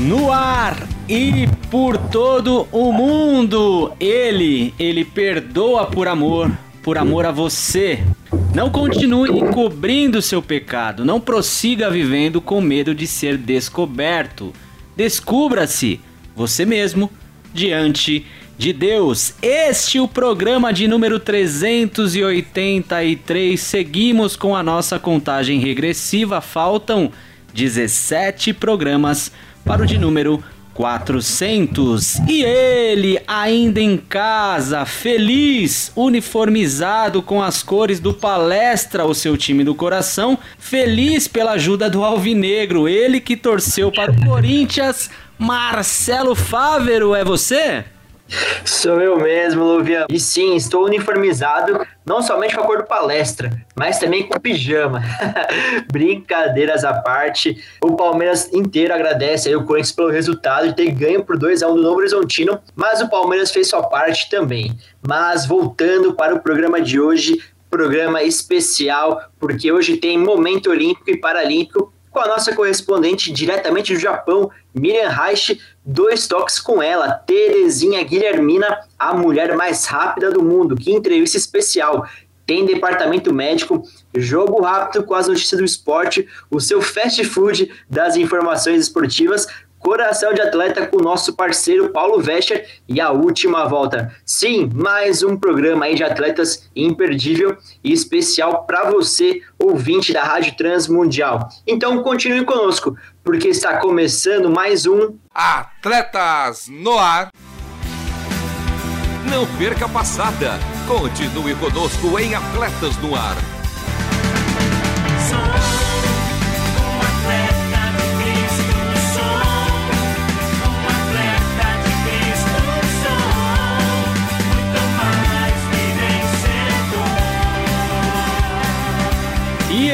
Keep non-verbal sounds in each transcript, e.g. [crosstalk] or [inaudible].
No ar e por todo o mundo. Ele, ele perdoa por amor, por amor a você. Não continue encobrindo seu pecado, não prossiga vivendo com medo de ser descoberto. Descubra-se você mesmo diante de Deus. Este é o programa de número 383. Seguimos com a nossa contagem regressiva. Faltam 17 programas para o de número 400. E ele, ainda em casa, feliz, uniformizado com as cores do Palestra, o seu time do coração, feliz pela ajuda do Alvinegro, ele que torceu para o Corinthians, Marcelo Fávero, é você? Sou eu mesmo, Luvian. E sim, estou uniformizado, não somente com a cor do palestra, mas também com pijama. [laughs] Brincadeiras à parte, o Palmeiras inteiro agradece aí o Corinthians pelo resultado de ter ganho por 2 a 1 do Novo Horizontino, mas o Palmeiras fez sua parte também. Mas voltando para o programa de hoje, programa especial, porque hoje tem momento olímpico e paralímpico com a nossa correspondente diretamente do Japão, Miriam Reich, dois toques com ela, Terezinha Guilhermina, a mulher mais rápida do mundo. Que entrevista especial! Tem departamento médico, jogo rápido com as notícias do esporte, o seu fast food das informações esportivas, Coração de Atleta com o nosso parceiro Paulo Vescher e a última volta. Sim, mais um programa aí de atletas imperdível e especial para você, ouvinte da Rádio Transmundial. Então continue conosco, porque está começando mais um Atletas no Ar. Não perca a passada. Continue conosco em Atletas no Ar.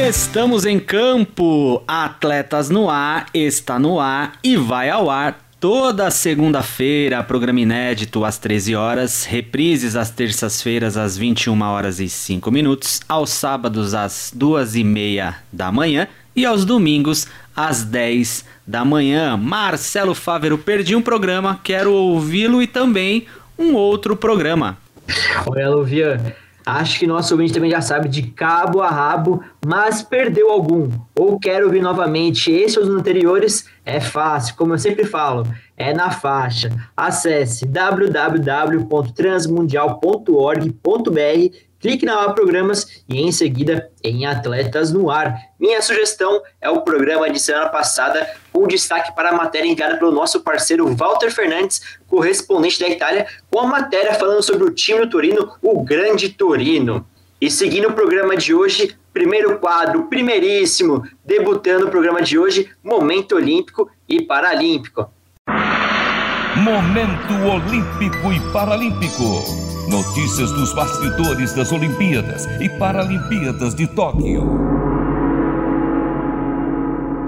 Estamos em campo. Atletas no ar, está no ar e vai ao ar toda segunda-feira, programa inédito às 13 horas, reprises às terças-feiras às 21 horas e 5 minutos, aos sábados às 2 e meia da manhã e aos domingos às 10 da manhã. Marcelo Fávero, perdi um programa, quero ouvi-lo e também um outro programa. Olha, Luvian, Acho que nosso ouvinte também já sabe de cabo a rabo, mas perdeu algum, ou quer ouvir novamente esse ou os anteriores, é fácil, como eu sempre falo, é na faixa. Acesse www.transmundial.org.br clique na aba Programas e em seguida em Atletas no Ar. Minha sugestão é o programa de semana passada, com destaque para a matéria enviada pelo nosso parceiro Walter Fernandes, correspondente da Itália, com a matéria falando sobre o time do Torino, o Grande Torino. E seguindo o programa de hoje, primeiro quadro, primeiríssimo, debutando o programa de hoje, Momento Olímpico e Paralímpico. Momento Olímpico e Paralímpico. Notícias dos bastidores das Olimpíadas e Paralimpíadas de Tóquio.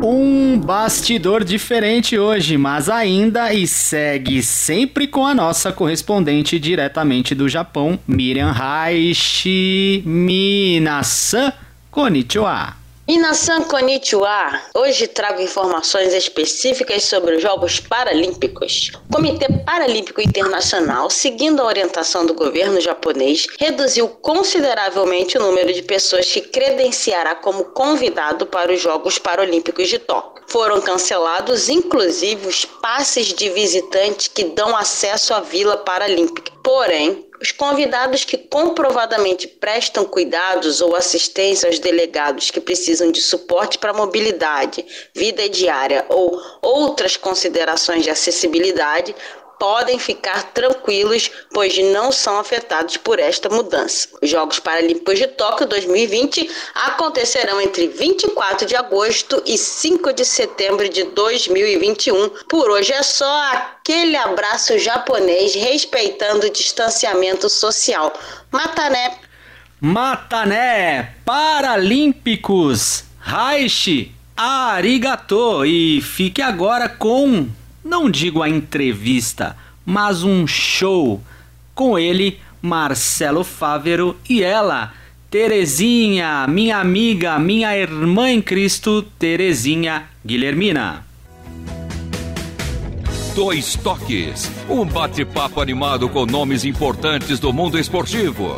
Um bastidor diferente hoje, mas ainda e segue sempre com a nossa correspondente diretamente do Japão, Miriam Raishi Minasan Konnichiwa. Minasan Konnichiwa, hoje trago informações específicas sobre os Jogos Paralímpicos. O Comitê Paralímpico Internacional, seguindo a orientação do governo japonês, reduziu consideravelmente o número de pessoas que credenciará como convidado para os Jogos Paralímpicos de Tóquio. Foram cancelados, inclusive, os passes de visitante que dão acesso à Vila Paralímpica. Porém, os convidados que comprovadamente prestam cuidados ou assistência aos delegados que precisam de suporte para mobilidade, vida diária ou outras considerações de acessibilidade podem ficar tranquilos, pois não são afetados por esta mudança. Os Jogos Paralímpicos de Tóquio 2020 acontecerão entre 24 de agosto e 5 de setembro de 2021. Por hoje é só aquele abraço japonês respeitando o distanciamento social. Matané! Matané! Paralímpicos! Raishi! Arigato! E fique agora com não digo a entrevista, mas um show. Com ele, Marcelo Fávero e ela, Terezinha, minha amiga, minha irmã em Cristo, Terezinha Guilhermina. Dois Toques, um bate-papo animado com nomes importantes do mundo esportivo.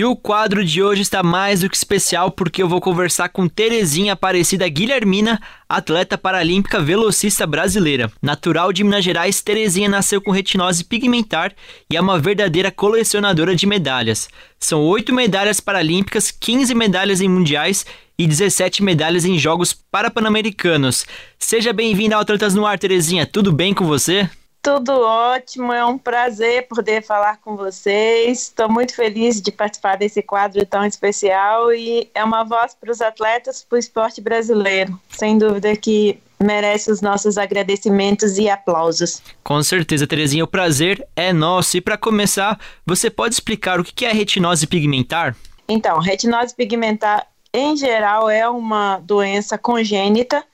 E o quadro de hoje está mais do que especial porque eu vou conversar com Terezinha Aparecida Guilhermina, atleta paralímpica velocista brasileira. Natural de Minas Gerais, Terezinha nasceu com retinose pigmentar e é uma verdadeira colecionadora de medalhas. São oito medalhas paralímpicas, 15 medalhas em mundiais e 17 medalhas em Jogos Parapan-Americanos. Seja bem-vinda ao Atletas no Ar, Terezinha. Tudo bem com você? Tudo ótimo, é um prazer poder falar com vocês. Estou muito feliz de participar desse quadro tão especial e é uma voz para os atletas, para o esporte brasileiro. Sem dúvida que merece os nossos agradecimentos e aplausos. Com certeza, Terezinha, o prazer é nosso. E para começar, você pode explicar o que é retinose pigmentar? Então, retinose pigmentar, em geral, é uma doença congênita,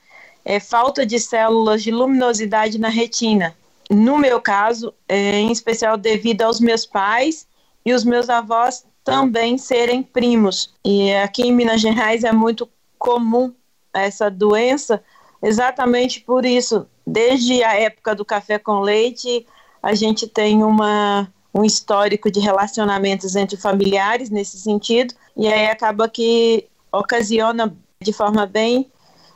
é falta de células de luminosidade na retina no meu caso, é, em especial devido aos meus pais e os meus avós também serem primos. E aqui em Minas Gerais é muito comum essa doença, exatamente por isso. Desde a época do café com leite, a gente tem uma, um histórico de relacionamentos entre familiares nesse sentido, e aí acaba que ocasiona de forma bem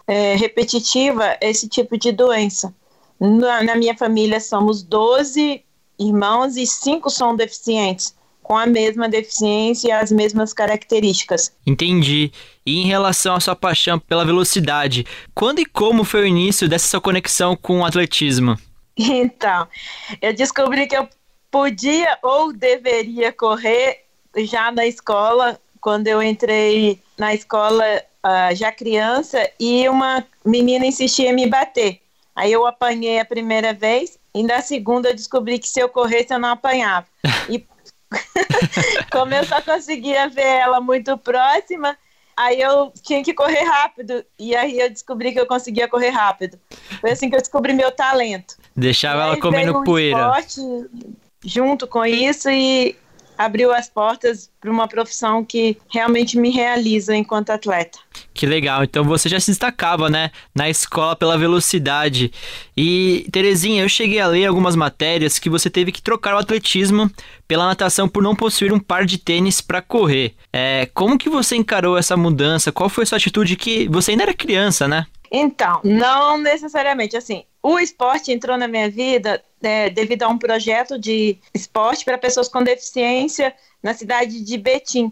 é, repetitiva esse tipo de doença. Na, na minha família somos 12 irmãos e cinco são deficientes com a mesma deficiência e as mesmas características. Entendi. E em relação à sua paixão pela velocidade, quando e como foi o início dessa sua conexão com o atletismo? [laughs] Então, eu descobri que eu podia ou deveria correr já na escola, quando eu entrei na escola uh, já criança, e uma menina insistia em me bater. Aí eu apanhei a primeira vez e na segunda eu descobri que se eu corresse eu não apanhava. E [laughs] como eu só conseguia ver ela muito próxima, aí eu tinha que correr rápido. E aí eu descobri que eu conseguia correr rápido. Foi assim que eu descobri meu talento. Deixava ela comendo um poeira. junto com isso e abriu as portas para uma profissão que realmente me realiza enquanto atleta. Que legal. Então você já se destacava, né, na escola pela velocidade. E Terezinha, eu cheguei a ler algumas matérias que você teve que trocar o atletismo pela natação por não possuir um par de tênis para correr. É, como que você encarou essa mudança? Qual foi a sua atitude que você ainda era criança, né? Então, não necessariamente assim. O esporte entrou na minha vida é, devido a um projeto de esporte para pessoas com deficiência na cidade de Betim.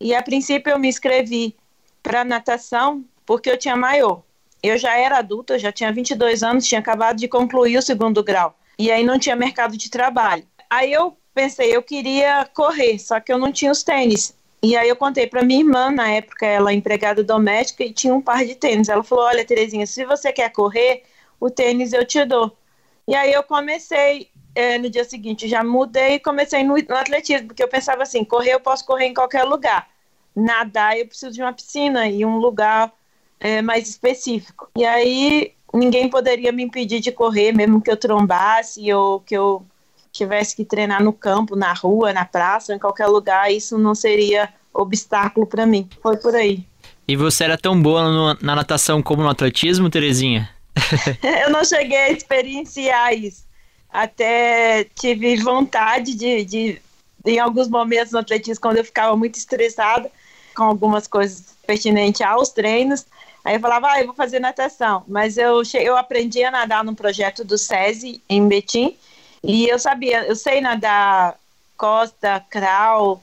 E a princípio eu me inscrevi para natação porque eu tinha maior. Eu já era adulta, já tinha 22 anos, tinha acabado de concluir o segundo grau. E aí não tinha mercado de trabalho. Aí eu pensei, eu queria correr, só que eu não tinha os tênis. E aí eu contei para minha irmã, na época ela é empregada doméstica e tinha um par de tênis. Ela falou: "Olha, Terezinha, se você quer correr, o tênis eu te dou". E aí eu comecei é, no dia seguinte, já mudei e comecei no, no, atletismo, porque eu pensava assim, correr eu posso correr em qualquer lugar. Nadar eu preciso de uma piscina e um lugar é, mais específico. E aí ninguém poderia me impedir de correr, mesmo que eu trombasse ou que eu tivesse que treinar no campo, na rua, na praça, em qualquer lugar, isso não seria obstáculo para mim. Foi por aí. E você era tão boa no, na natação como no atletismo, Terezinha? [laughs] eu não cheguei a experienciar isso. Até tive vontade de, de, em alguns momentos no atletismo, quando eu ficava muito estressada com algumas coisas pertinentes aos treinos, aí eu falava, ah, eu vou fazer natação. Mas eu, eu aprendi a nadar num projeto do SESI, em Betim, e eu sabia, eu sei nadar costa, crawl,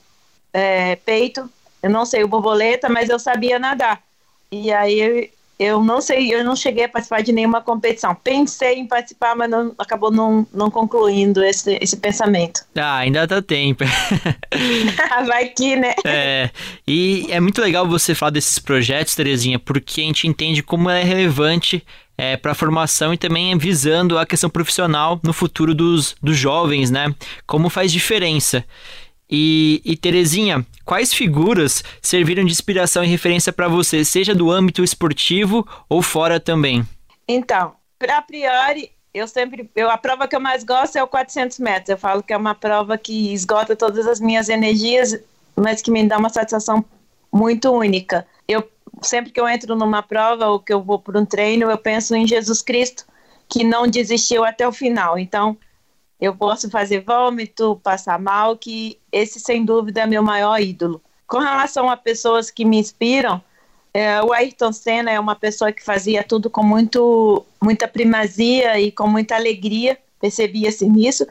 é, peito, eu não sei o borboleta, mas eu sabia nadar. E aí eu não sei, eu não cheguei a participar de nenhuma competição. Pensei em participar, mas não, acabou não, não concluindo esse, esse pensamento. Ah, ainda dá tempo. [laughs] Vai que, né? É, e é muito legal você falar desses projetos, Terezinha, porque a gente entende como é relevante é, para a formação e também visando a questão profissional no futuro dos, dos jovens, né? Como faz diferença. E, e Terezinha, quais figuras serviram de inspiração e referência para você, seja do âmbito esportivo ou fora também? Então, a priori, eu sempre, eu, a prova que eu mais gosto é o 400 metros. Eu falo que é uma prova que esgota todas as minhas energias, mas que me dá uma satisfação muito única. Eu sempre que eu entro numa prova ou que eu vou para um treino, eu penso em Jesus Cristo, que não desistiu até o final. Então, eu posso fazer vômito, passar mal, que esse sem dúvida é meu maior ídolo. Com relação a pessoas que me inspiram, é, o Ayrton Senna é uma pessoa que fazia tudo com muito, muita primazia e com muita alegria, percebia-se nisso.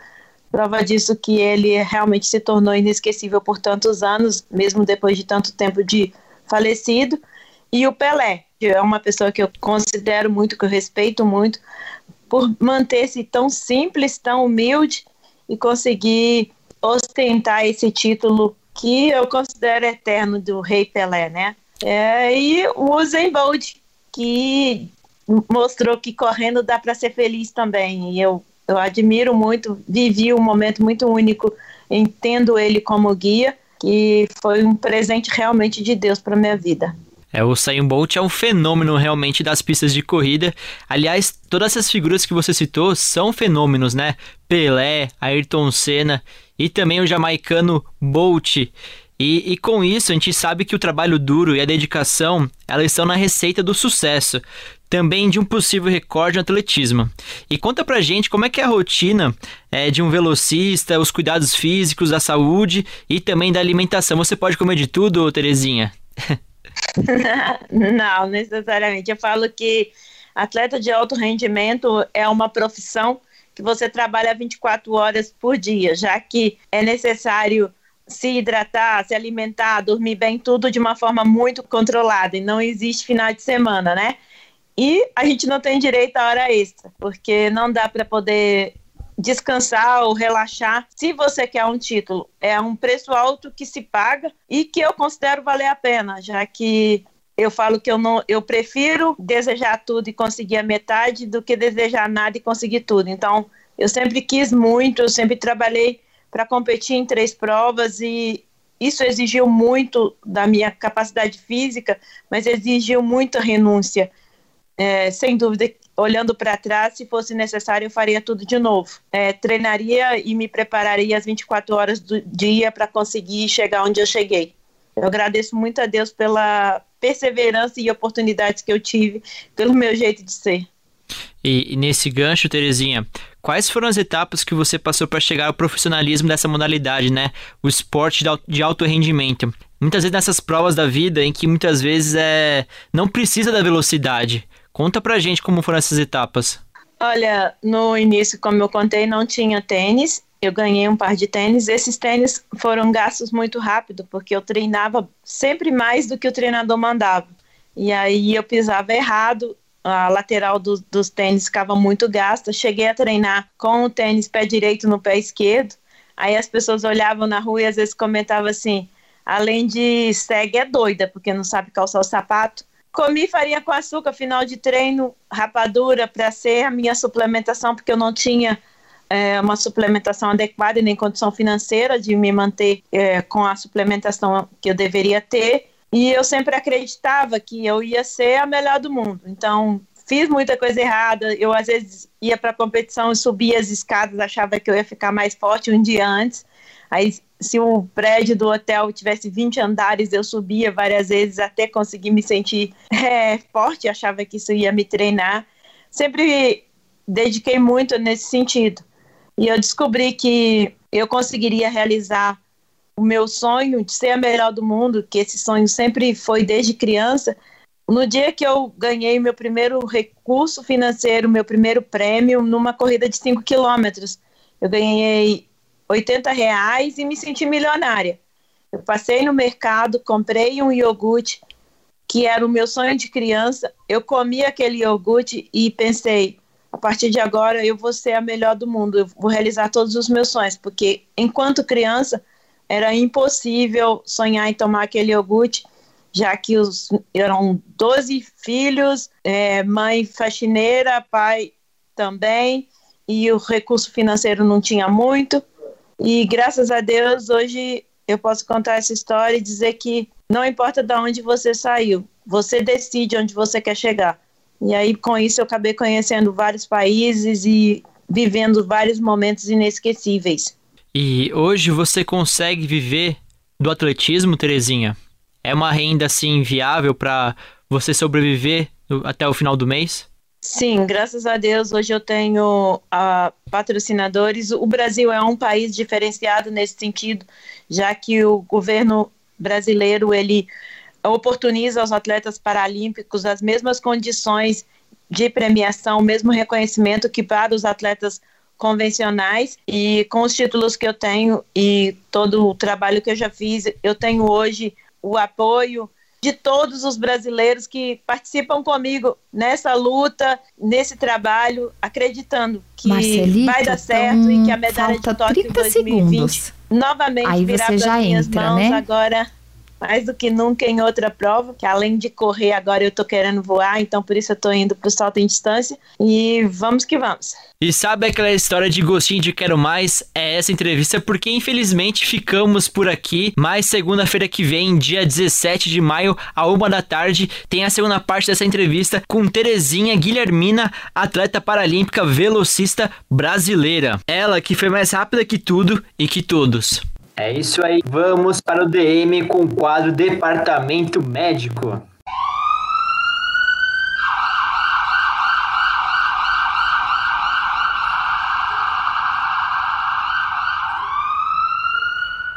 Prova disso que ele realmente se tornou inesquecível por tantos anos, mesmo depois de tanto tempo de falecido. E o Pelé, é uma pessoa que eu considero muito, que eu respeito muito, por manter-se tão simples, tão humilde e conseguir ostentar esse título que eu considero eterno do Rei Pelé, né? É, e o Usain Bolt, que mostrou que correndo dá para ser feliz também. E eu, eu admiro muito, vivi um momento muito único, entendo ele como guia, que foi um presente realmente de Deus para minha vida. É, o Usain Bolt é um fenômeno realmente das pistas de corrida. Aliás, todas essas figuras que você citou são fenômenos, né? Pelé, Ayrton Senna e também o jamaicano Bolt. E, e, com isso a gente sabe que o trabalho duro e a dedicação elas estão na receita do sucesso, também de um possível recorde no atletismo. E conta pra gente como é que é a rotina é, de um velocista, os cuidados físicos, da saúde e também da alimentação. Você pode comer de tudo, Terezinha? [laughs] [laughs] não, necessariamente. Eu falo que atleta de alto rendimento é uma profissão que você trabalha 24 horas por dia, já que é necessário se hidratar, se alimentar, dormir bem, tudo de uma forma muito controlada e não existe final de semana, né? E a gente não tem direito a hora extra, porque não dá para poder descansar ou relaxar, se você quer um título, é um preço alto que se paga e que eu considero valer a pena, já que eu falo que eu não, eu prefiro desejar tudo e conseguir a metade do que desejar nada e conseguir tudo. Então, eu sempre quis muito, eu sempre trabalhei para competir em três provas e isso exigiu muito da minha capacidade física, mas exigiu muita renúncia. É, sem dúvida, olhando para trás, se fosse necessário, eu faria tudo de novo. É, treinaria e me prepararia as 24 horas do dia para conseguir chegar onde eu cheguei. Eu agradeço muito a Deus pela perseverança e oportunidades que eu tive, pelo meu jeito de ser. E, e nesse gancho, Terezinha, quais foram as etapas que você passou para chegar ao profissionalismo dessa modalidade, né? O esporte de alto rendimento. Muitas vezes nessas provas da vida em que muitas vezes é não precisa da velocidade, Conta pra gente como foram essas etapas. Olha, no início, como eu contei, não tinha tênis. Eu ganhei um par de tênis. Esses tênis foram gastos muito rápido, porque eu treinava sempre mais do que o treinador mandava. E aí eu pisava errado, a lateral do, dos tênis ficava muito gasta. Cheguei a treinar com o tênis pé direito no pé esquerdo. Aí as pessoas olhavam na rua e às vezes comentavam assim: além de segue, é doida, porque não sabe calçar o sapato. Comi farinha com açúcar, final de treino, rapadura, para ser a minha suplementação, porque eu não tinha é, uma suplementação adequada e nem condição financeira de me manter é, com a suplementação que eu deveria ter. E eu sempre acreditava que eu ia ser a melhor do mundo. Então, fiz muita coisa errada. Eu, às vezes, ia para competição subia as escadas, achava que eu ia ficar mais forte um dia antes. Aí, se o prédio do hotel tivesse 20 andares, eu subia várias vezes até conseguir me sentir é, forte, achava que isso ia me treinar. Sempre dediquei muito nesse sentido. E eu descobri que eu conseguiria realizar o meu sonho de ser a melhor do mundo, que esse sonho sempre foi desde criança. No dia que eu ganhei meu primeiro recurso financeiro, meu primeiro prêmio, numa corrida de 5 quilômetros, eu ganhei 80 reais e me senti milionária. Eu passei no mercado, comprei um iogurte que era o meu sonho de criança. Eu comi aquele iogurte e pensei, a partir de agora eu vou ser a melhor do mundo, eu vou realizar todos os meus sonhos, porque enquanto criança era impossível sonhar em tomar aquele iogurte, já que os, eram 12 filhos, é, mãe faxineira, pai também, e o recurso financeiro não tinha muito. E graças a Deus, hoje eu posso contar essa história e dizer que não importa de onde você saiu, você decide onde você quer chegar. E aí, com isso, eu acabei conhecendo vários países e vivendo vários momentos inesquecíveis. E hoje você consegue viver do atletismo, Terezinha? É uma renda assim viável para você sobreviver até o final do mês? Sim, graças a Deus hoje eu tenho uh, patrocinadores. O Brasil é um país diferenciado nesse sentido, já que o governo brasileiro ele oportuniza aos atletas paralímpicos as mesmas condições de premiação, o mesmo reconhecimento que para os atletas convencionais e com os títulos que eu tenho e todo o trabalho que eu já fiz, eu tenho hoje o apoio de todos os brasileiros que participam comigo nessa luta, nesse trabalho, acreditando que Marcelito, vai dar certo então, e que a medalha de Tóquio em 2020 segundos. novamente Aí virá já minhas entra, mãos né? agora mais do que nunca em outra prova, que além de correr agora eu tô querendo voar, então por isso eu tô indo pro salto em distância e vamos que vamos. E sabe aquela história de gostinho de quero mais? É essa entrevista porque infelizmente ficamos por aqui, mas segunda-feira que vem, dia 17 de maio, a uma da tarde, tem a segunda parte dessa entrevista com Terezinha Guilhermina, atleta paralímpica velocista brasileira. Ela que foi mais rápida que tudo e que todos. É isso aí. Vamos para o DM com o quadro Departamento Médico.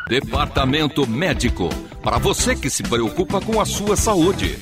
Departamento Médico. Para você que se preocupa com a sua saúde.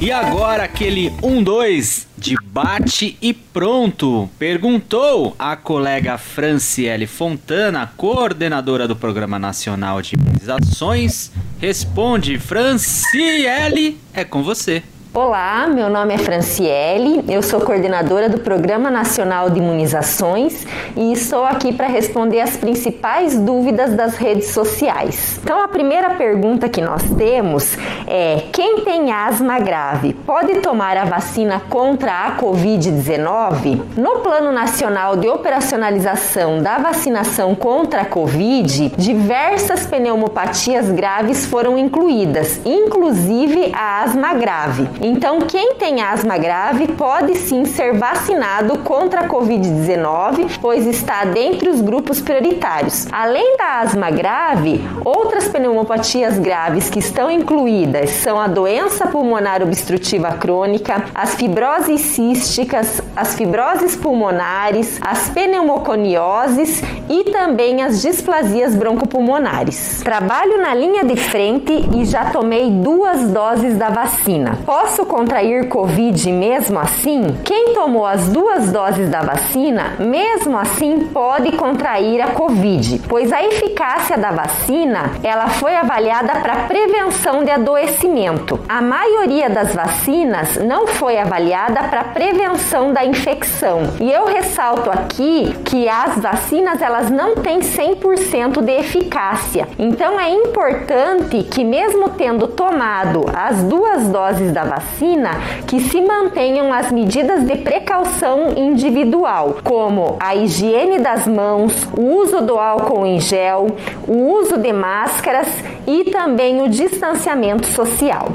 E agora aquele 1-2 de bate e pronto. Perguntou a colega Franciele Fontana, coordenadora do Programa Nacional de Imunizações. Responde, Franciele, é com você. Olá, meu nome é Franciele, eu sou coordenadora do Programa Nacional de Imunizações e estou aqui para responder as principais dúvidas das redes sociais. Então, a primeira pergunta que nós temos é: quem tem asma grave pode tomar a vacina contra a Covid-19? No Plano Nacional de Operacionalização da Vacinação contra a Covid, diversas pneumopatias graves foram incluídas, inclusive a asma grave. Então, quem tem asma grave pode sim ser vacinado contra a Covid-19, pois está dentre os grupos prioritários. Além da asma grave, outras pneumopatias graves que estão incluídas são a doença pulmonar obstrutiva crônica, as fibroses císticas, as fibroses pulmonares, as pneumoconioses e também as displasias broncopulmonares. Trabalho na linha de frente e já tomei duas doses da vacina. Posso posso contrair Covid mesmo assim? Quem tomou as duas doses da vacina, mesmo assim pode contrair a Covid, pois a eficácia da vacina ela foi avaliada para prevenção de adoecimento. A maioria das vacinas não foi avaliada para prevenção da infecção. E eu ressalto aqui que as vacinas elas não têm 100% de eficácia. Então é importante que mesmo tendo tomado as duas doses da vacina vacina que se mantenham as medidas de precaução individual, como a higiene das mãos, o uso do álcool em gel, o uso de máscaras e também o distanciamento social.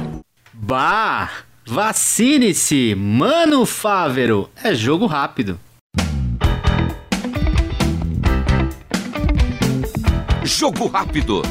Bah! Vacine-se! Mano Fávero! É jogo rápido. Jogo rápido.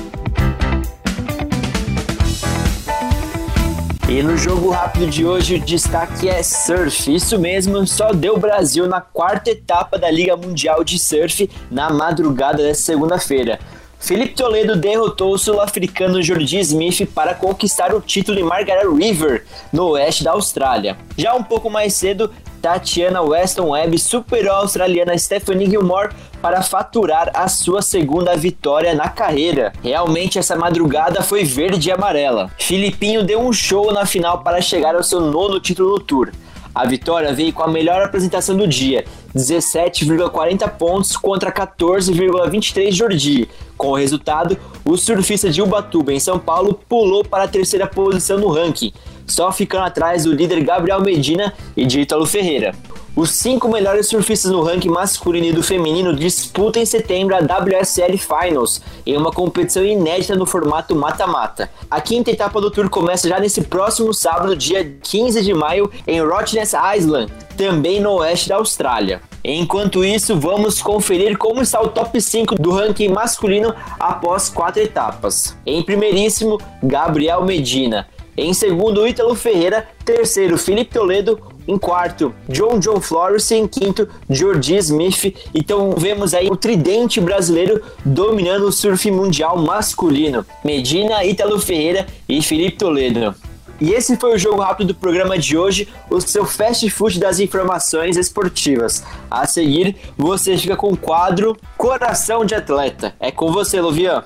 E no jogo rápido de hoje o destaque é surf. Isso mesmo, só deu Brasil na quarta etapa da Liga Mundial de Surf na madrugada desta segunda-feira. Felipe Toledo derrotou o sul-africano Jordi Smith para conquistar o título em Margaret River, no oeste da Austrália. Já um pouco mais cedo, Tatiana Weston Webb superou a australiana Stephanie Gilmore para faturar a sua segunda vitória na carreira. Realmente essa madrugada foi verde e amarela. Filipinho deu um show na final para chegar ao seu nono título no Tour. A vitória veio com a melhor apresentação do dia, 17,40 pontos contra 14,23 Jordi. Com o resultado, o surfista de Ubatuba, em São Paulo, pulou para a terceira posição no ranking, só ficando atrás do líder Gabriel Medina e de Ítalo Ferreira. Os cinco melhores surfistas no ranking masculino e do feminino disputam em setembro a WSL Finals, em uma competição inédita no formato mata-mata. A quinta etapa do Tour começa já nesse próximo sábado, dia 15 de maio, em Rottnest Island, também no oeste da Austrália. Enquanto isso, vamos conferir como está o top 5 do ranking masculino após quatro etapas. Em primeiríssimo, Gabriel Medina. Em segundo, Ítalo Ferreira. Terceiro, Felipe Toledo. Em quarto, John John Flores. Em quinto, Jordi Smith. Então vemos aí o tridente brasileiro dominando o surf mundial masculino. Medina, Ítalo Ferreira e Felipe Toledo. E esse foi o jogo rápido do programa de hoje, o seu fast food das informações esportivas. A seguir, você fica com o quadro Coração de Atleta. É com você, Luvian.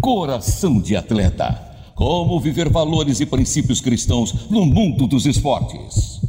Coração de atleta. Como viver valores e princípios cristãos no mundo dos esportes.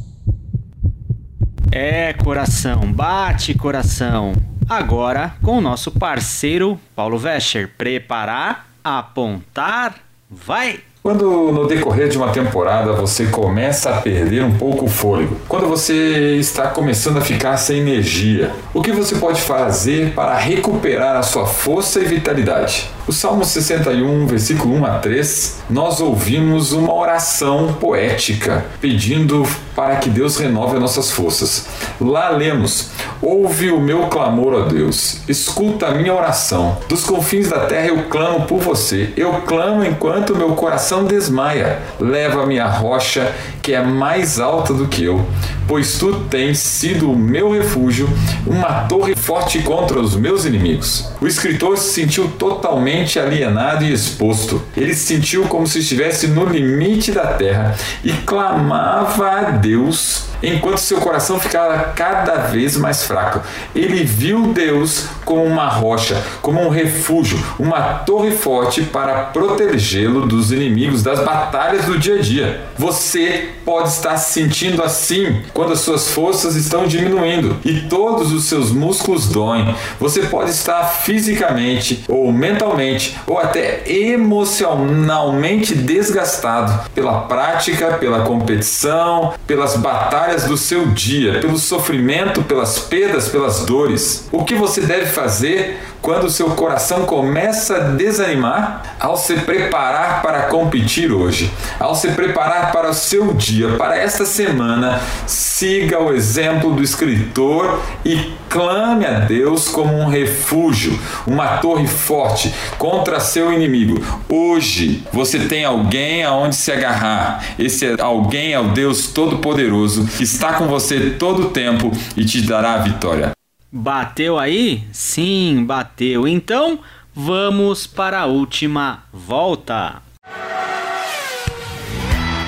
É, coração, bate coração. Agora com o nosso parceiro Paulo Vescher. Preparar, apontar, vai! Quando no decorrer de uma temporada você começa a perder um pouco o fôlego, quando você está começando a ficar sem energia, o que você pode fazer para recuperar a sua força e vitalidade? O Salmo 61, versículo 1 a 3, nós ouvimos uma oração poética pedindo para que Deus renove as nossas forças. Lá lemos: Ouve o meu clamor, ó Deus, escuta a minha oração. Dos confins da terra eu clamo por você. Eu clamo enquanto meu coração desmaia. Leva-me à rocha que é mais alta do que eu, pois tu tens sido o meu refúgio, uma torre forte contra os meus inimigos. O escritor se sentiu totalmente alienado e exposto. Ele se sentiu como se estivesse no limite da terra e clamava a Deus enquanto seu coração ficava cada vez mais fraco. Ele viu Deus como uma rocha, como um refúgio, uma torre forte para protegê-lo dos inimigos, das batalhas do dia a dia. Você pode estar se sentindo assim quando as suas forças estão diminuindo e todos os seus músculos doem. Você pode estar fisicamente ou mentalmente ou até emocionalmente desgastado pela prática, pela competição, pelas batalhas do seu dia, pelo sofrimento, pelas perdas, pelas dores. O que você deve fazer quando seu coração começa a desanimar? Ao se preparar para competir hoje, ao se preparar para o seu dia, para esta semana, siga o exemplo do escritor e clame a Deus como um refúgio, uma torre forte contra seu inimigo. Hoje você tem alguém aonde se agarrar. Esse alguém é o Deus Todo-Poderoso que está com você todo o tempo e te dará a vitória. Bateu aí? Sim, bateu. Então, vamos para a última volta.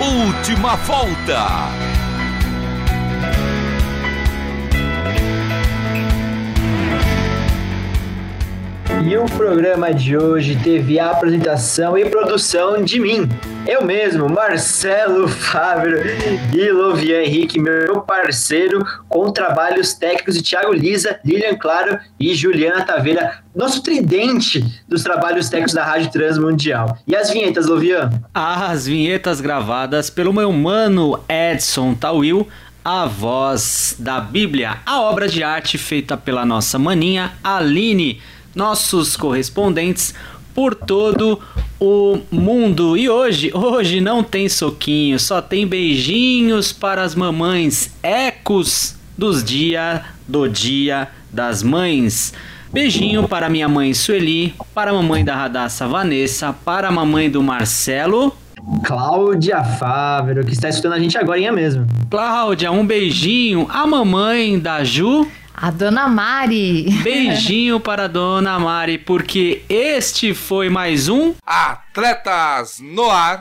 Última volta. E o programa de hoje teve a apresentação e produção de mim, eu mesmo, Marcelo Fábio e Lovian Henrique, meu parceiro, com trabalhos técnicos de Thiago Lisa, Lilian Claro e Juliana Taveira, nosso tridente dos trabalhos técnicos da Rádio Transmundial. E as vinhetas, Lovian? As vinhetas gravadas pelo meu mano Edson Tawil, a voz da Bíblia, a obra de arte feita pela nossa maninha Aline nossos correspondentes por todo o mundo. E hoje, hoje não tem soquinho, só tem beijinhos para as mamães, ecos dos dia do dia das mães. Beijinho para minha mãe Sueli, para a mamãe da Radassa Vanessa, para a mamãe do Marcelo. Cláudia Fávero, que está escutando a gente agora, é mesmo. Cláudia, um beijinho. A mamãe da Ju. A dona Mari. Beijinho para a dona Mari, porque este foi mais um Atletas no Ar.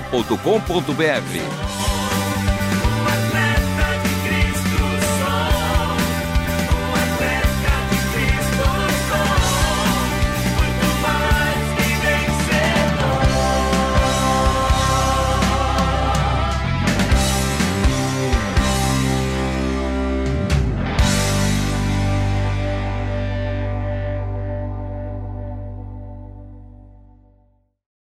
jornal.com.br.